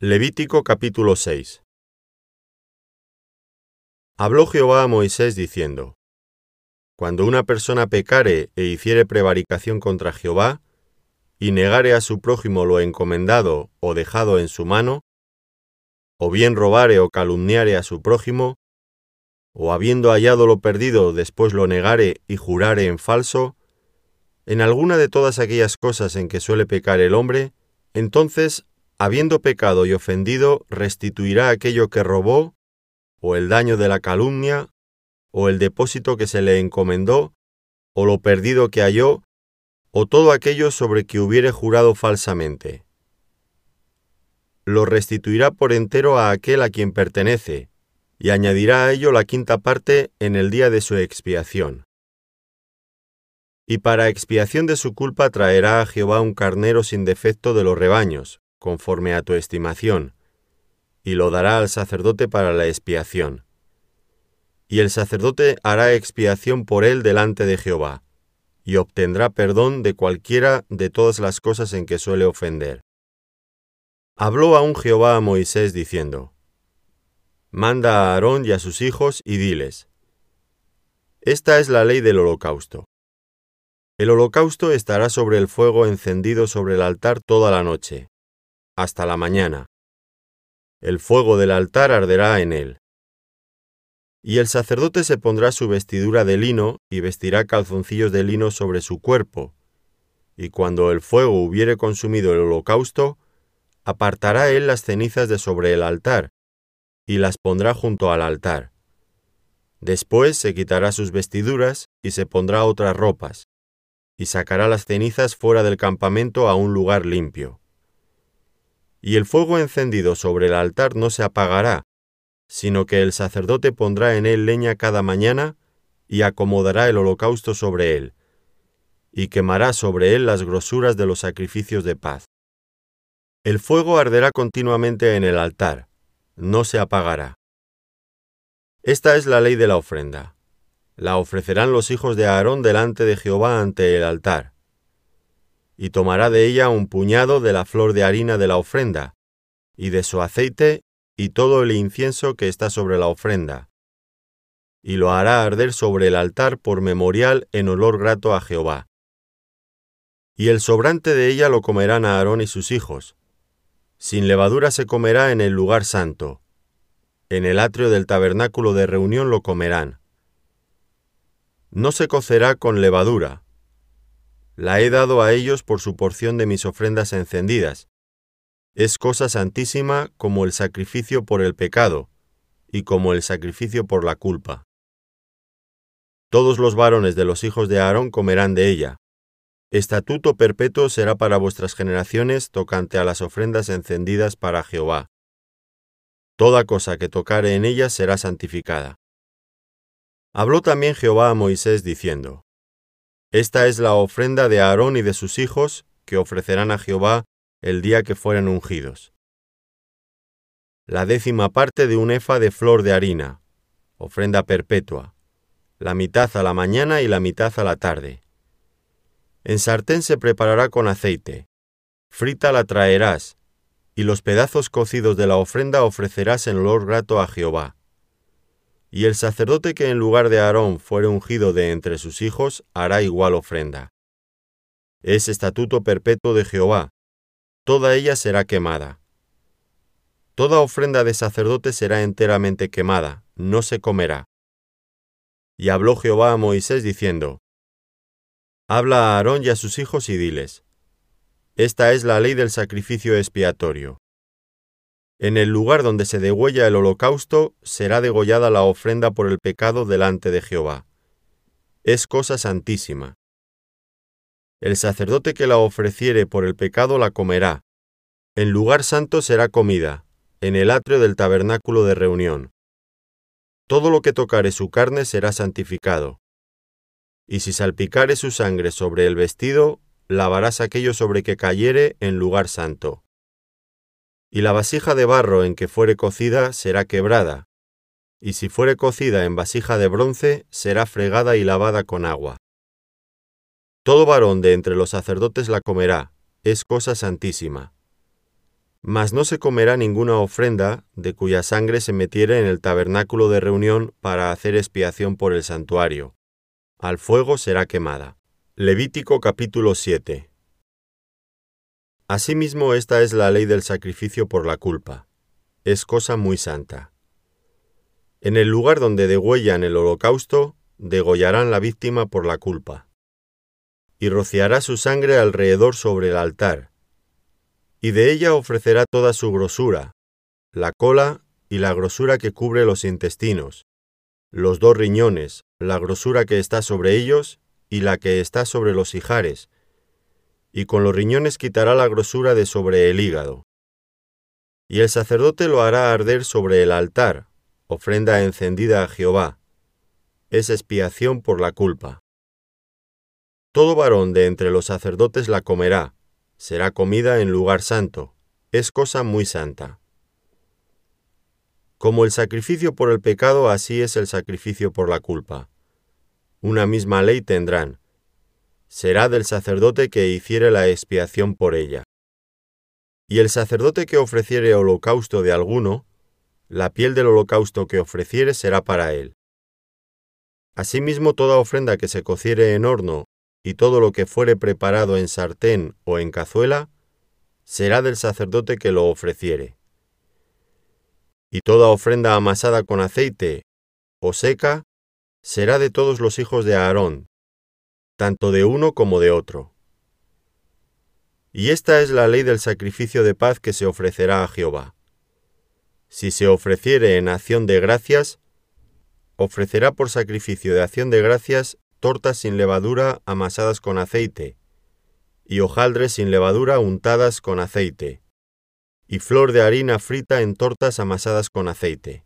Levítico capítulo 6 Habló Jehová a Moisés diciendo, Cuando una persona pecare e hiciere prevaricación contra Jehová, y negare a su prójimo lo encomendado o dejado en su mano, o bien robare o calumniare a su prójimo, o habiendo hallado lo perdido después lo negare y jurare en falso, en alguna de todas aquellas cosas en que suele pecar el hombre, entonces habiendo pecado y ofendido, restituirá aquello que robó, o el daño de la calumnia, o el depósito que se le encomendó, o lo perdido que halló, o todo aquello sobre que hubiere jurado falsamente. Lo restituirá por entero a aquel a quien pertenece, y añadirá a ello la quinta parte en el día de su expiación. Y para expiación de su culpa traerá a Jehová un carnero sin defecto de los rebaños, conforme a tu estimación, y lo dará al sacerdote para la expiación. Y el sacerdote hará expiación por él delante de Jehová, y obtendrá perdón de cualquiera de todas las cosas en que suele ofender. Habló aún Jehová a Moisés diciendo, Manda a Aarón y a sus hijos y diles, Esta es la ley del holocausto. El holocausto estará sobre el fuego encendido sobre el altar toda la noche, hasta la mañana. El fuego del altar arderá en él. Y el sacerdote se pondrá su vestidura de lino y vestirá calzoncillos de lino sobre su cuerpo. Y cuando el fuego hubiere consumido el holocausto, apartará él las cenizas de sobre el altar, y las pondrá junto al altar. Después se quitará sus vestiduras y se pondrá otras ropas, y sacará las cenizas fuera del campamento a un lugar limpio y el fuego encendido sobre el altar no se apagará, sino que el sacerdote pondrá en él leña cada mañana y acomodará el holocausto sobre él, y quemará sobre él las grosuras de los sacrificios de paz. El fuego arderá continuamente en el altar, no se apagará. Esta es la ley de la ofrenda. La ofrecerán los hijos de Aarón delante de Jehová ante el altar y tomará de ella un puñado de la flor de harina de la ofrenda, y de su aceite y todo el incienso que está sobre la ofrenda, y lo hará arder sobre el altar por memorial en olor grato a Jehová. Y el sobrante de ella lo comerán a Aarón y sus hijos. Sin levadura se comerá en el lugar santo. En el atrio del tabernáculo de reunión lo comerán. No se cocerá con levadura, la he dado a ellos por su porción de mis ofrendas encendidas. Es cosa santísima como el sacrificio por el pecado, y como el sacrificio por la culpa. Todos los varones de los hijos de Aarón comerán de ella. Estatuto perpetuo será para vuestras generaciones tocante a las ofrendas encendidas para Jehová. Toda cosa que tocare en ella será santificada. Habló también Jehová a Moisés diciendo, esta es la ofrenda de Aarón y de sus hijos que ofrecerán a Jehová el día que fueren ungidos. La décima parte de un efa de flor de harina, ofrenda perpetua, la mitad a la mañana y la mitad a la tarde. En sartén se preparará con aceite, frita la traerás, y los pedazos cocidos de la ofrenda ofrecerás en olor grato a Jehová. Y el sacerdote que en lugar de Aarón fuere ungido de entre sus hijos hará igual ofrenda. Es estatuto perpetuo de Jehová, toda ella será quemada. Toda ofrenda de sacerdote será enteramente quemada, no se comerá. Y habló Jehová a Moisés diciendo, Habla a Aarón y a sus hijos y diles, Esta es la ley del sacrificio expiatorio. En el lugar donde se degüella el holocausto será degollada la ofrenda por el pecado delante de Jehová. Es cosa santísima. El sacerdote que la ofreciere por el pecado la comerá. En lugar santo será comida, en el atrio del tabernáculo de reunión. Todo lo que tocare su carne será santificado. Y si salpicare su sangre sobre el vestido, lavarás aquello sobre que cayere en lugar santo y la vasija de barro en que fuere cocida será quebrada, y si fuere cocida en vasija de bronce, será fregada y lavada con agua. Todo varón de entre los sacerdotes la comerá, es cosa santísima. Mas no se comerá ninguna ofrenda de cuya sangre se metiere en el tabernáculo de reunión para hacer expiación por el santuario. Al fuego será quemada. Levítico capítulo 7 Asimismo esta es la ley del sacrificio por la culpa. Es cosa muy santa. En el lugar donde degüellan el holocausto, degollarán la víctima por la culpa. Y rociará su sangre alrededor sobre el altar, y de ella ofrecerá toda su grosura, la cola y la grosura que cubre los intestinos, los dos riñones, la grosura que está sobre ellos y la que está sobre los hijares, y con los riñones quitará la grosura de sobre el hígado. Y el sacerdote lo hará arder sobre el altar, ofrenda encendida a Jehová. Es expiación por la culpa. Todo varón de entre los sacerdotes la comerá, será comida en lugar santo, es cosa muy santa. Como el sacrificio por el pecado, así es el sacrificio por la culpa. Una misma ley tendrán, será del sacerdote que hiciere la expiación por ella. Y el sacerdote que ofreciere holocausto de alguno, la piel del holocausto que ofreciere será para él. Asimismo toda ofrenda que se cociere en horno y todo lo que fuere preparado en sartén o en cazuela, será del sacerdote que lo ofreciere. Y toda ofrenda amasada con aceite o seca será de todos los hijos de Aarón, tanto de uno como de otro. Y esta es la ley del sacrificio de paz que se ofrecerá a Jehová. Si se ofreciere en acción de gracias, ofrecerá por sacrificio de acción de gracias tortas sin levadura amasadas con aceite, y hojaldres sin levadura untadas con aceite, y flor de harina frita en tortas amasadas con aceite.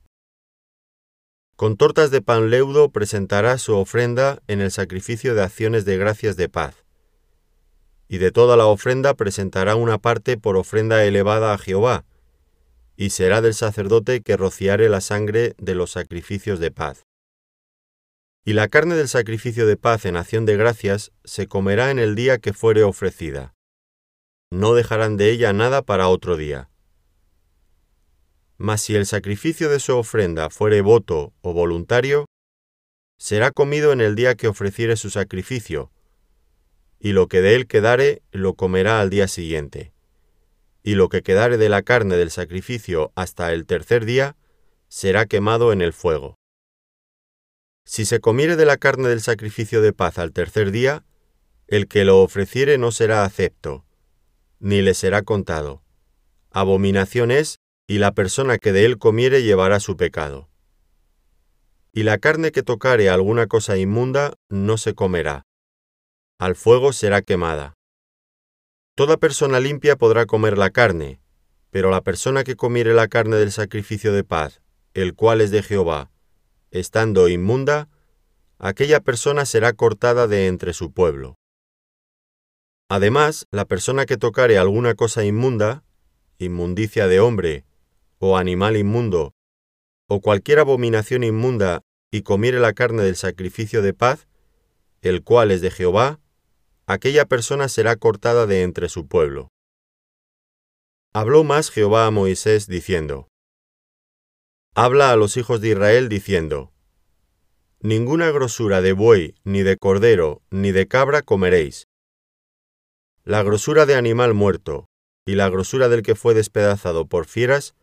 Con tortas de pan leudo presentará su ofrenda en el sacrificio de acciones de gracias de paz. Y de toda la ofrenda presentará una parte por ofrenda elevada a Jehová, y será del sacerdote que rociare la sangre de los sacrificios de paz. Y la carne del sacrificio de paz en acción de gracias se comerá en el día que fuere ofrecida. No dejarán de ella nada para otro día mas si el sacrificio de su ofrenda fuere voto o voluntario, será comido en el día que ofreciere su sacrificio, y lo que de él quedare lo comerá al día siguiente, y lo que quedare de la carne del sacrificio hasta el tercer día será quemado en el fuego. Si se comiere de la carne del sacrificio de paz al tercer día, el que lo ofreciere no será acepto, ni le será contado. Abominación es y la persona que de él comiere llevará su pecado. Y la carne que tocare alguna cosa inmunda no se comerá. Al fuego será quemada. Toda persona limpia podrá comer la carne, pero la persona que comiere la carne del sacrificio de paz, el cual es de Jehová, estando inmunda, aquella persona será cortada de entre su pueblo. Además, la persona que tocare alguna cosa inmunda, inmundicia de hombre, o animal inmundo, o cualquier abominación inmunda, y comiere la carne del sacrificio de paz, el cual es de Jehová, aquella persona será cortada de entre su pueblo. Habló más Jehová a Moisés diciendo, Habla a los hijos de Israel diciendo, Ninguna grosura de buey, ni de cordero, ni de cabra comeréis. La grosura de animal muerto, y la grosura del que fue despedazado por fieras,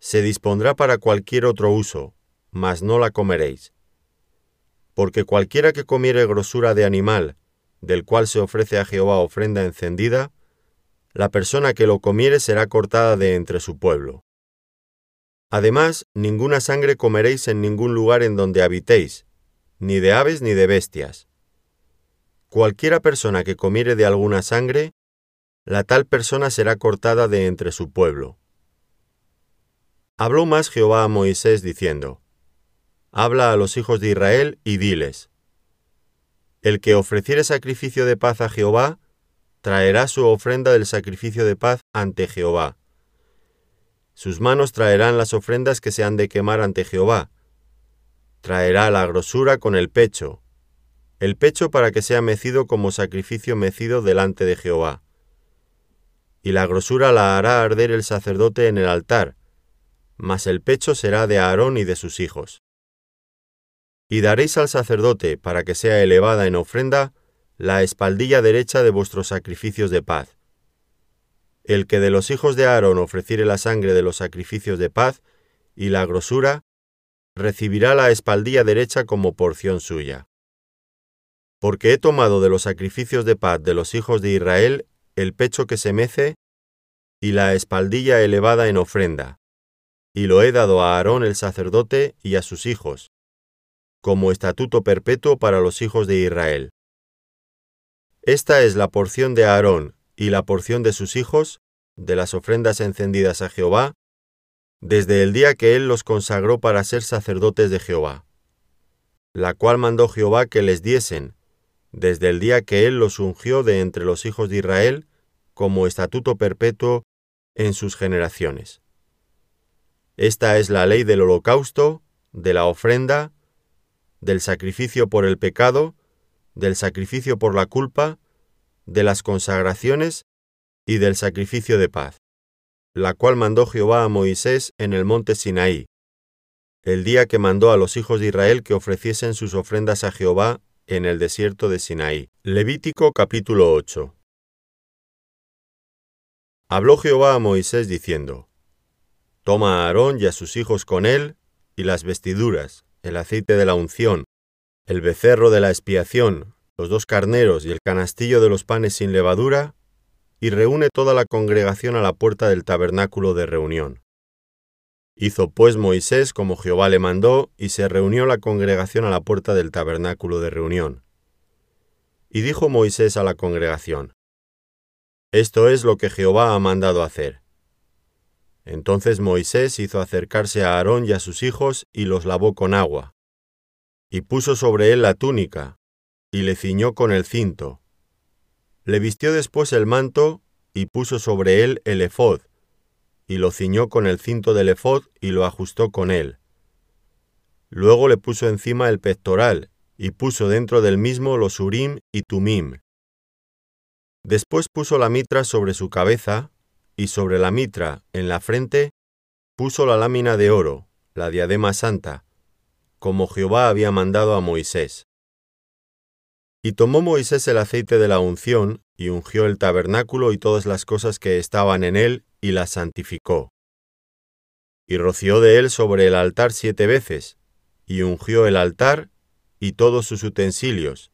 se dispondrá para cualquier otro uso, mas no la comeréis. Porque cualquiera que comiere grosura de animal, del cual se ofrece a Jehová ofrenda encendida, la persona que lo comiere será cortada de entre su pueblo. Además, ninguna sangre comeréis en ningún lugar en donde habitéis, ni de aves ni de bestias. Cualquiera persona que comiere de alguna sangre, la tal persona será cortada de entre su pueblo. Habló más Jehová a Moisés diciendo, Habla a los hijos de Israel y diles, El que ofreciere sacrificio de paz a Jehová, traerá su ofrenda del sacrificio de paz ante Jehová. Sus manos traerán las ofrendas que se han de quemar ante Jehová. Traerá la grosura con el pecho, el pecho para que sea mecido como sacrificio mecido delante de Jehová. y la grosura la hará arder el sacerdote en el altar, mas el pecho será de Aarón y de sus hijos. Y daréis al sacerdote, para que sea elevada en ofrenda, la espaldilla derecha de vuestros sacrificios de paz. El que de los hijos de Aarón ofreciere la sangre de los sacrificios de paz y la grosura, recibirá la espaldilla derecha como porción suya. Porque he tomado de los sacrificios de paz de los hijos de Israel el pecho que se mece y la espaldilla elevada en ofrenda, y lo he dado a Aarón el sacerdote y a sus hijos, como estatuto perpetuo para los hijos de Israel. Esta es la porción de Aarón y la porción de sus hijos, de las ofrendas encendidas a Jehová, desde el día que él los consagró para ser sacerdotes de Jehová, la cual mandó Jehová que les diesen, desde el día que él los ungió de entre los hijos de Israel, como estatuto perpetuo en sus generaciones. Esta es la ley del holocausto, de la ofrenda, del sacrificio por el pecado, del sacrificio por la culpa, de las consagraciones y del sacrificio de paz, la cual mandó Jehová a Moisés en el monte Sinaí, el día que mandó a los hijos de Israel que ofreciesen sus ofrendas a Jehová en el desierto de Sinaí. Levítico capítulo 8 Habló Jehová a Moisés diciendo, Toma a Aarón y a sus hijos con él, y las vestiduras, el aceite de la unción, el becerro de la expiación, los dos carneros y el canastillo de los panes sin levadura, y reúne toda la congregación a la puerta del tabernáculo de reunión. Hizo pues Moisés como Jehová le mandó, y se reunió la congregación a la puerta del tabernáculo de reunión. Y dijo Moisés a la congregación, Esto es lo que Jehová ha mandado hacer. Entonces Moisés hizo acercarse a Aarón y a sus hijos y los lavó con agua, y puso sobre él la túnica, y le ciñó con el cinto. Le vistió después el manto, y puso sobre él el efod, y lo ciñó con el cinto del efod y lo ajustó con él. Luego le puso encima el pectoral, y puso dentro del mismo los urim y tumim. Después puso la mitra sobre su cabeza, y sobre la mitra, en la frente, puso la lámina de oro, la diadema santa, como Jehová había mandado a Moisés. Y tomó Moisés el aceite de la unción, y ungió el tabernáculo y todas las cosas que estaban en él, y las santificó. Y roció de él sobre el altar siete veces, y ungió el altar y todos sus utensilios,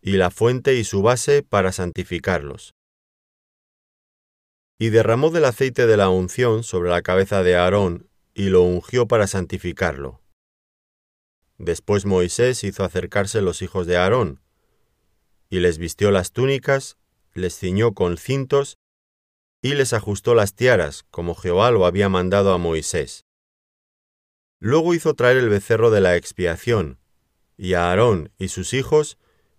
y la fuente y su base para santificarlos. Y derramó del aceite de la unción sobre la cabeza de Aarón, y lo ungió para santificarlo. Después Moisés hizo acercarse los hijos de Aarón, y les vistió las túnicas, les ciñó con cintos, y les ajustó las tiaras, como Jehová lo había mandado a Moisés. Luego hizo traer el becerro de la expiación, y Aarón y sus hijos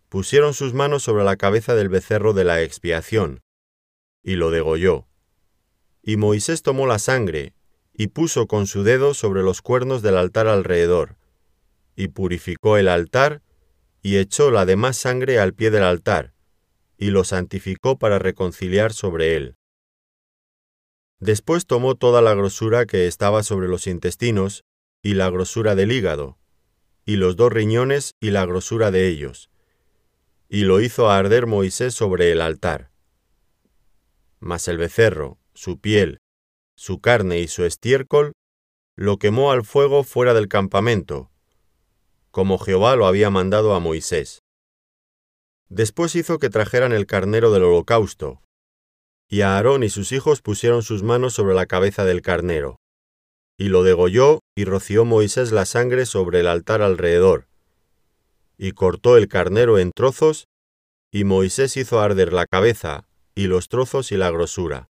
pusieron sus manos sobre la cabeza del becerro de la expiación, y lo degolló. Y Moisés tomó la sangre, y puso con su dedo sobre los cuernos del altar alrededor, y purificó el altar, y echó la demás sangre al pie del altar, y lo santificó para reconciliar sobre él. Después tomó toda la grosura que estaba sobre los intestinos, y la grosura del hígado, y los dos riñones y la grosura de ellos, y lo hizo arder Moisés sobre el altar. Mas el becerro, su piel, su carne y su estiércol, lo quemó al fuego fuera del campamento, como Jehová lo había mandado a Moisés. Después hizo que trajeran el carnero del holocausto, y Aarón y sus hijos pusieron sus manos sobre la cabeza del carnero, y lo degolló y roció Moisés la sangre sobre el altar alrededor, y cortó el carnero en trozos, y Moisés hizo arder la cabeza, y los trozos y la grosura.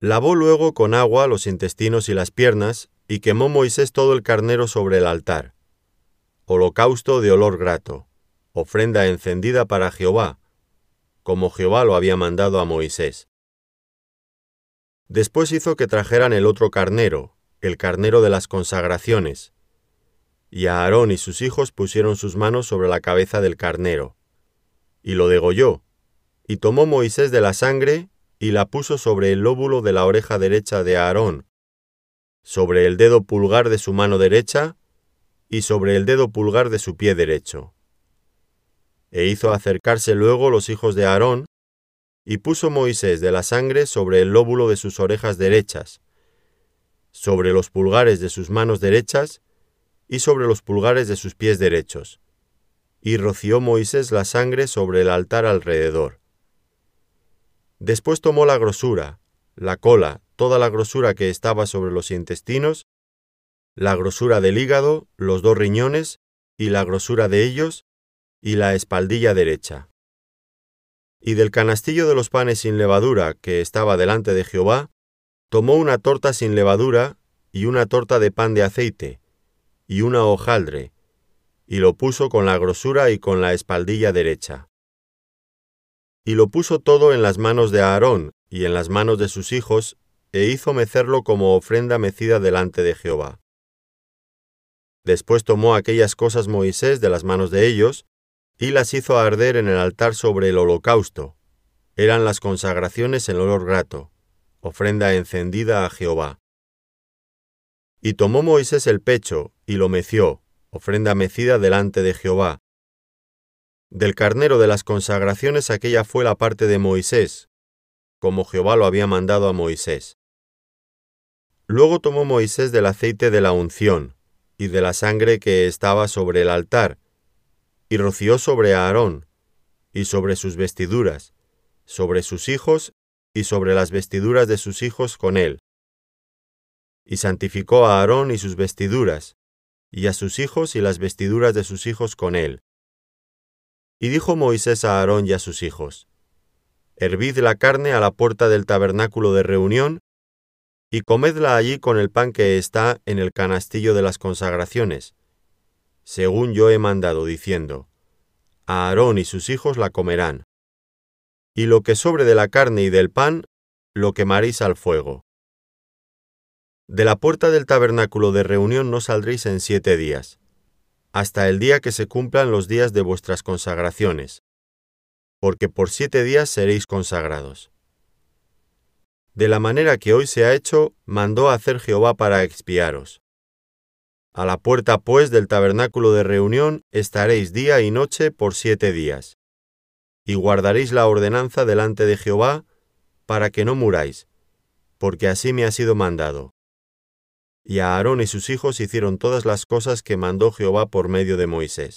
Lavó luego con agua los intestinos y las piernas, y quemó Moisés todo el carnero sobre el altar holocausto de olor grato, ofrenda encendida para Jehová, como Jehová lo había mandado a Moisés. Después hizo que trajeran el otro carnero, el carnero de las consagraciones, y Aarón y sus hijos pusieron sus manos sobre la cabeza del carnero, y lo degolló, y tomó Moisés de la sangre, y la puso sobre el lóbulo de la oreja derecha de Aarón, sobre el dedo pulgar de su mano derecha y sobre el dedo pulgar de su pie derecho. E hizo acercarse luego los hijos de Aarón, y puso Moisés de la sangre sobre el lóbulo de sus orejas derechas, sobre los pulgares de sus manos derechas y sobre los pulgares de sus pies derechos. Y roció Moisés la sangre sobre el altar alrededor. Después tomó la grosura, la cola, toda la grosura que estaba sobre los intestinos, la grosura del hígado, los dos riñones, y la grosura de ellos, y la espaldilla derecha. Y del canastillo de los panes sin levadura que estaba delante de Jehová, tomó una torta sin levadura, y una torta de pan de aceite, y una hojaldre, y lo puso con la grosura y con la espaldilla derecha. Y lo puso todo en las manos de Aarón y en las manos de sus hijos, e hizo mecerlo como ofrenda mecida delante de Jehová. Después tomó aquellas cosas Moisés de las manos de ellos, y las hizo arder en el altar sobre el holocausto. Eran las consagraciones en olor grato, ofrenda encendida a Jehová. Y tomó Moisés el pecho, y lo meció, ofrenda mecida delante de Jehová. Del carnero de las consagraciones aquella fue la parte de Moisés, como Jehová lo había mandado a Moisés. Luego tomó Moisés del aceite de la unción, y de la sangre que estaba sobre el altar, y roció sobre Aarón, y sobre sus vestiduras, sobre sus hijos, y sobre las vestiduras de sus hijos con él y santificó a Aarón y sus vestiduras, y a sus hijos y las vestiduras de sus hijos con él. Y dijo Moisés a Aarón y a sus hijos, Hervid la carne a la puerta del tabernáculo de reunión, y comedla allí con el pan que está en el canastillo de las consagraciones, según yo he mandado, diciendo, Aarón y sus hijos la comerán. Y lo que sobre de la carne y del pan, lo quemaréis al fuego. De la puerta del tabernáculo de reunión no saldréis en siete días, hasta el día que se cumplan los días de vuestras consagraciones, porque por siete días seréis consagrados. De la manera que hoy se ha hecho, mandó hacer Jehová para expiaros. A la puerta, pues, del tabernáculo de reunión estaréis día y noche por siete días, y guardaréis la ordenanza delante de Jehová, para que no muráis, porque así me ha sido mandado y a Aarón y sus hijos hicieron todas las cosas que mandó Jehová por medio de Moisés.